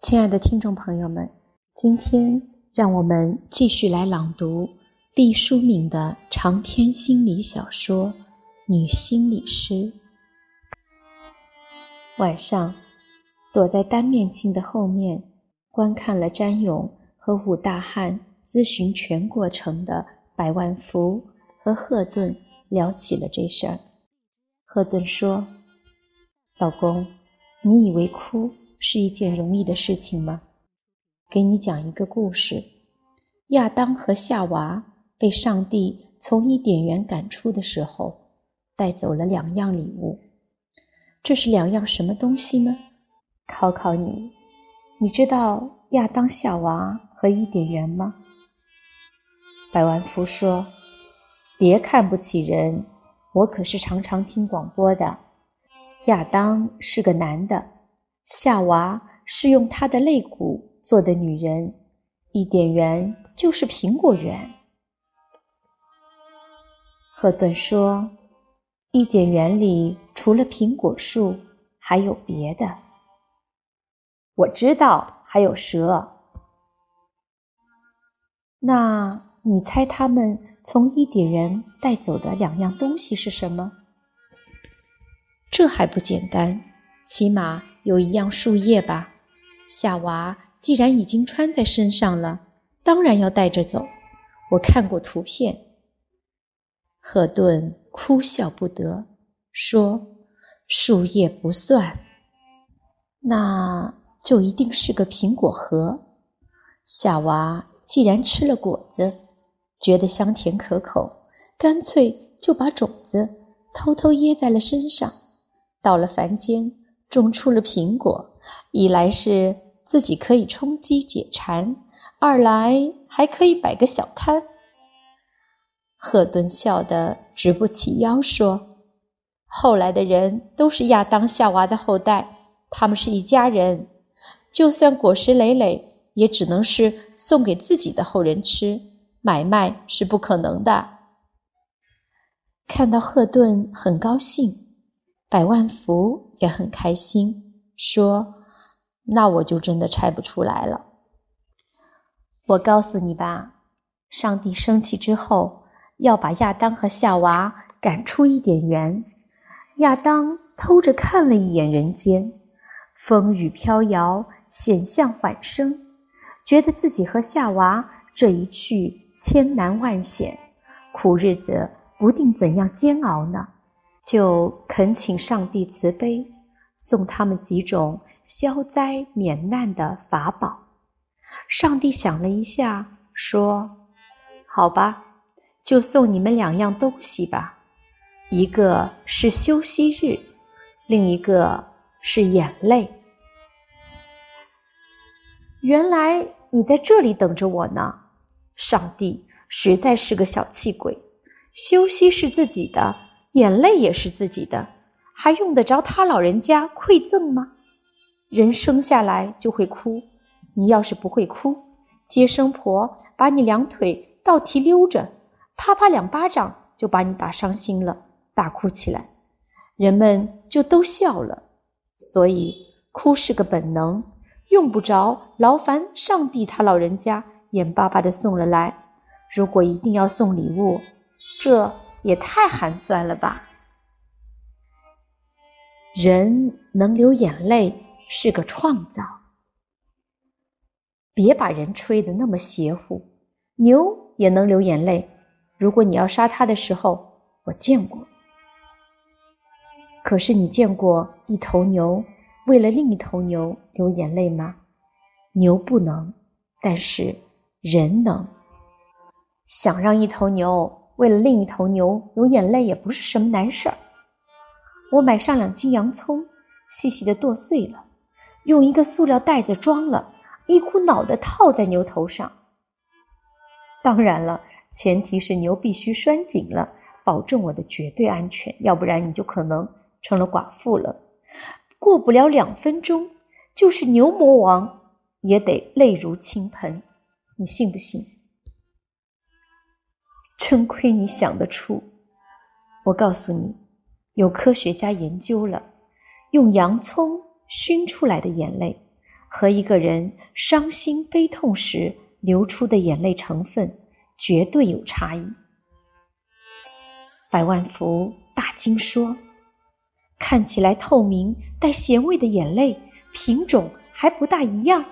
亲爱的听众朋友们，今天让我们继续来朗读毕淑敏的长篇心理小说《女心理师》。晚上，躲在单面镜的后面，观看了詹勇和武大汉咨询全过程的百万福和赫顿聊起了这事儿。赫顿说：“老公，你以为哭？”是一件容易的事情吗？给你讲一个故事：亚当和夏娃被上帝从伊甸园赶出的时候，带走了两样礼物。这是两样什么东西呢？考考你，你知道亚当、夏娃和伊甸园吗？百万福说：“别看不起人，我可是常常听广播的。亚当是个男的。”夏娃是用她的肋骨做的女人，伊甸园就是苹果园。赫顿说：“伊甸园里除了苹果树，还有别的。我知道还有蛇。那你猜他们从伊甸园带走的两样东西是什么？这还不简单，起码……”有一样树叶吧，夏娃既然已经穿在身上了，当然要带着走。我看过图片。赫顿哭笑不得，说：“树叶不算，那就一定是个苹果核。夏娃既然吃了果子，觉得香甜可口，干脆就把种子偷偷掖在了身上，到了凡间。”种出了苹果，一来是自己可以充饥解馋，二来还可以摆个小摊。赫顿笑得直不起腰，说：“后来的人都是亚当夏娃的后代，他们是一家人，就算果实累累，也只能是送给自己的后人吃，买卖是不可能的。”看到赫顿很高兴。百万福也很开心，说：“那我就真的猜不出来了。我告诉你吧，上帝生气之后要把亚当和夏娃赶出伊甸园。亚当偷着看了一眼人间，风雨飘摇，险象环生，觉得自己和夏娃这一去千难万险，苦日子不定怎样煎熬呢。”就恳请上帝慈悲，送他们几种消灾免难的法宝。上帝想了一下，说：“好吧，就送你们两样东西吧，一个是休息日，另一个是眼泪。”原来你在这里等着我呢。上帝实在是个小气鬼，休息是自己的。眼泪也是自己的，还用得着他老人家馈赠吗？人生下来就会哭，你要是不会哭，接生婆把你两腿倒提溜着，啪啪两巴掌就把你打伤心了，大哭起来，人们就都笑了。所以哭是个本能，用不着劳烦上帝他老人家眼巴巴的送了来。如果一定要送礼物，这。也太寒酸了吧！人能流眼泪是个创造，别把人吹得那么邪乎。牛也能流眼泪，如果你要杀它的时候，我见过。可是你见过一头牛为了另一头牛流眼泪吗？牛不能，但是人能。想让一头牛。为了另一头牛流眼泪也不是什么难事儿。我买上两斤洋葱，细细的剁碎了，用一个塑料袋子装了，一股脑的套在牛头上。当然了，前提是牛必须拴紧了，保证我的绝对安全，要不然你就可能成了寡妇了。过不了两分钟，就是牛魔王也得泪如倾盆，你信不信？真亏你想得出！我告诉你，有科学家研究了，用洋葱熏出来的眼泪和一个人伤心悲痛时流出的眼泪成分绝对有差异。百万福大惊说：“看起来透明带咸味的眼泪，品种还不大一样。”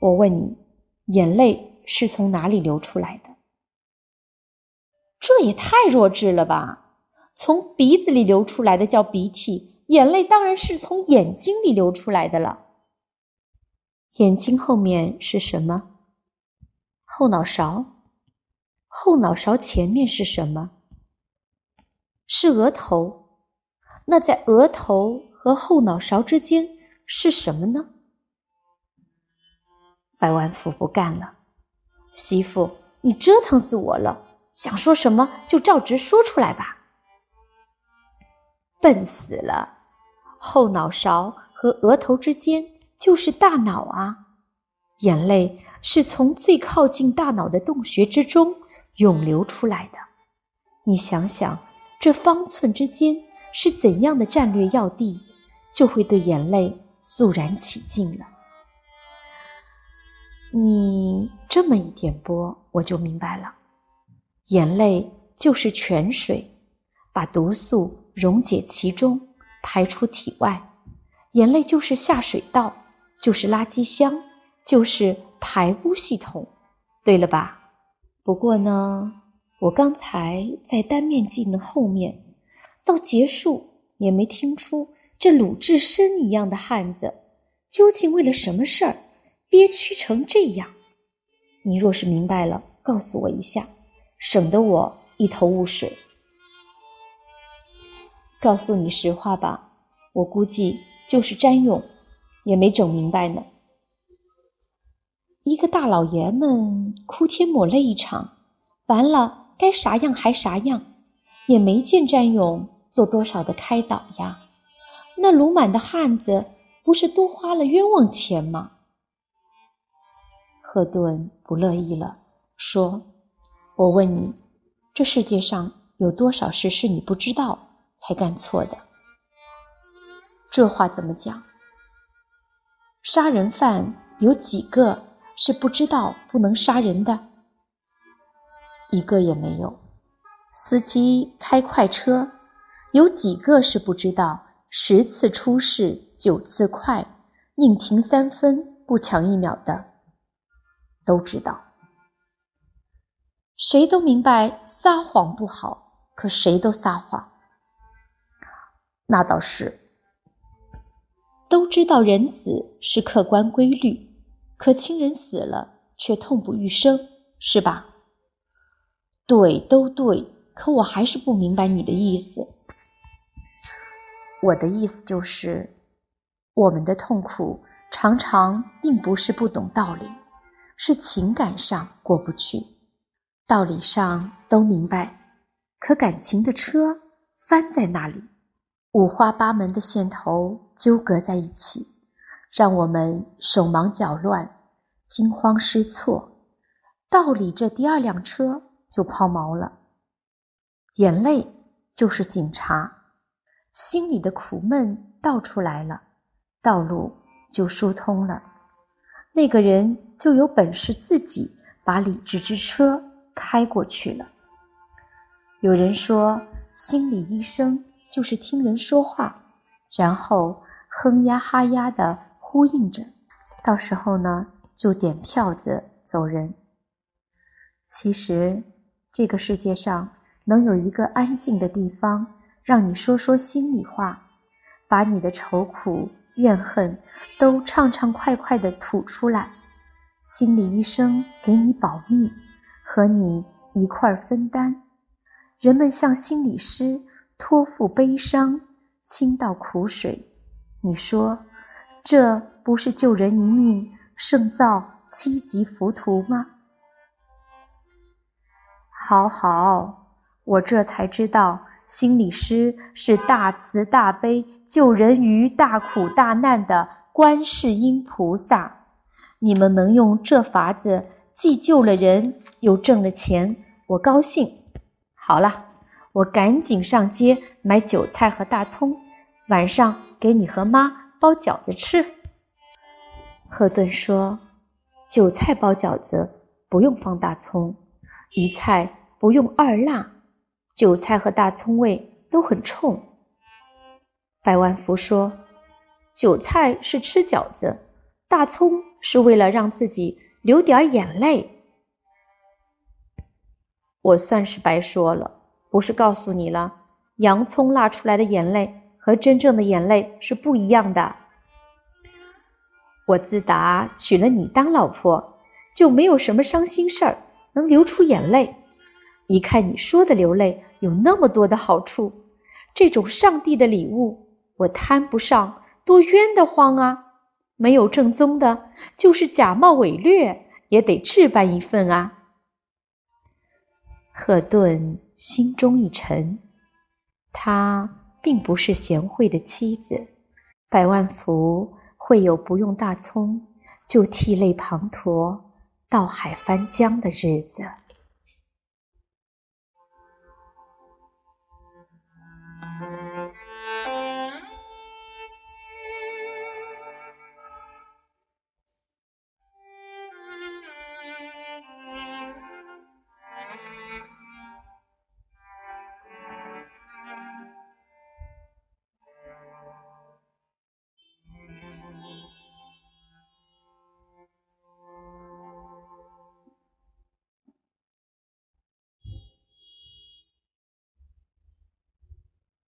我问你，眼泪是从哪里流出来的？这也太弱智了吧！从鼻子里流出来的叫鼻涕，眼泪当然是从眼睛里流出来的了。眼睛后面是什么？后脑勺。后脑勺前面是什么？是额头。那在额头和后脑勺之间是什么呢？百万富不干了，媳妇，你折腾死我了！想说什么就照直说出来吧。笨死了，后脑勺和额头之间就是大脑啊！眼泪是从最靠近大脑的洞穴之中涌流出来的。你想想，这方寸之间是怎样的战略要地，就会对眼泪肃然起敬了。你这么一点拨，我就明白了。眼泪就是泉水，把毒素溶解其中，排出体外。眼泪就是下水道，就是垃圾箱，就是排污系统，对了吧？不过呢，我刚才在单面镜的后面，到结束也没听出这鲁智深一样的汉子究竟为了什么事儿。憋屈成这样，你若是明白了，告诉我一下，省得我一头雾水。告诉你实话吧，我估计就是詹勇，也没整明白呢。一个大老爷们哭天抹泪一场，完了该啥样还啥样，也没见詹勇做多少的开导呀。那鲁满的汉子不是多花了冤枉钱吗？赫顿不乐意了，说：“我问你，这世界上有多少事是你不知道才干错的？这话怎么讲？杀人犯有几个是不知道不能杀人的？一个也没有。司机开快车，有几个是不知道十次出事九次快，宁停三分不抢一秒的？”都知道，谁都明白撒谎不好，可谁都撒谎。那倒是，都知道人死是客观规律，可亲人死了却痛不欲生，是吧？对，都对，可我还是不明白你的意思。我的意思就是，我们的痛苦常常并不是不懂道理。是情感上过不去，道理上都明白，可感情的车翻在那里，五花八门的线头纠葛在一起，让我们手忙脚乱、惊慌失措。道理这第二辆车就抛锚了，眼泪就是警察，心里的苦闷倒出来了，道路就疏通了。那个人就有本事自己把理智之车开过去了。有人说，心理医生就是听人说话，然后哼呀哈呀的呼应着，到时候呢就点票子走人。其实，这个世界上能有一个安静的地方，让你说说心里话，把你的愁苦。怨恨都畅畅快快地吐出来，心理医生给你保密，和你一块儿分担。人们向心理师托付悲伤，倾倒苦水。你说，这不是救人一命胜造七级浮屠吗？好好，我这才知道。心理师是大慈大悲、救人于大苦大难的观世音菩萨。你们能用这法子，既救了人，又挣了钱，我高兴。好了，我赶紧上街买韭菜和大葱，晚上给你和妈包饺子吃。赫顿说：“韭菜包饺子不用放大葱，一菜不用二辣，韭菜和大葱味都很冲。”百万福说：“韭菜是吃饺子，大葱是为了让自己流点眼泪。”我算是白说了，不是告诉你了，洋葱辣出来的眼泪和真正的眼泪是不一样的。我自打娶了你当老婆，就没有什么伤心事儿能流出眼泪。一看你说的流泪有那么多的好处，这种上帝的礼物。我摊不上，多冤得慌啊！没有正宗的，就是假冒伪劣，也得置办一份啊。赫顿心中一沉，她并不是贤惠的妻子，百万福会有不用大葱就涕泪滂沱、倒海翻江的日子。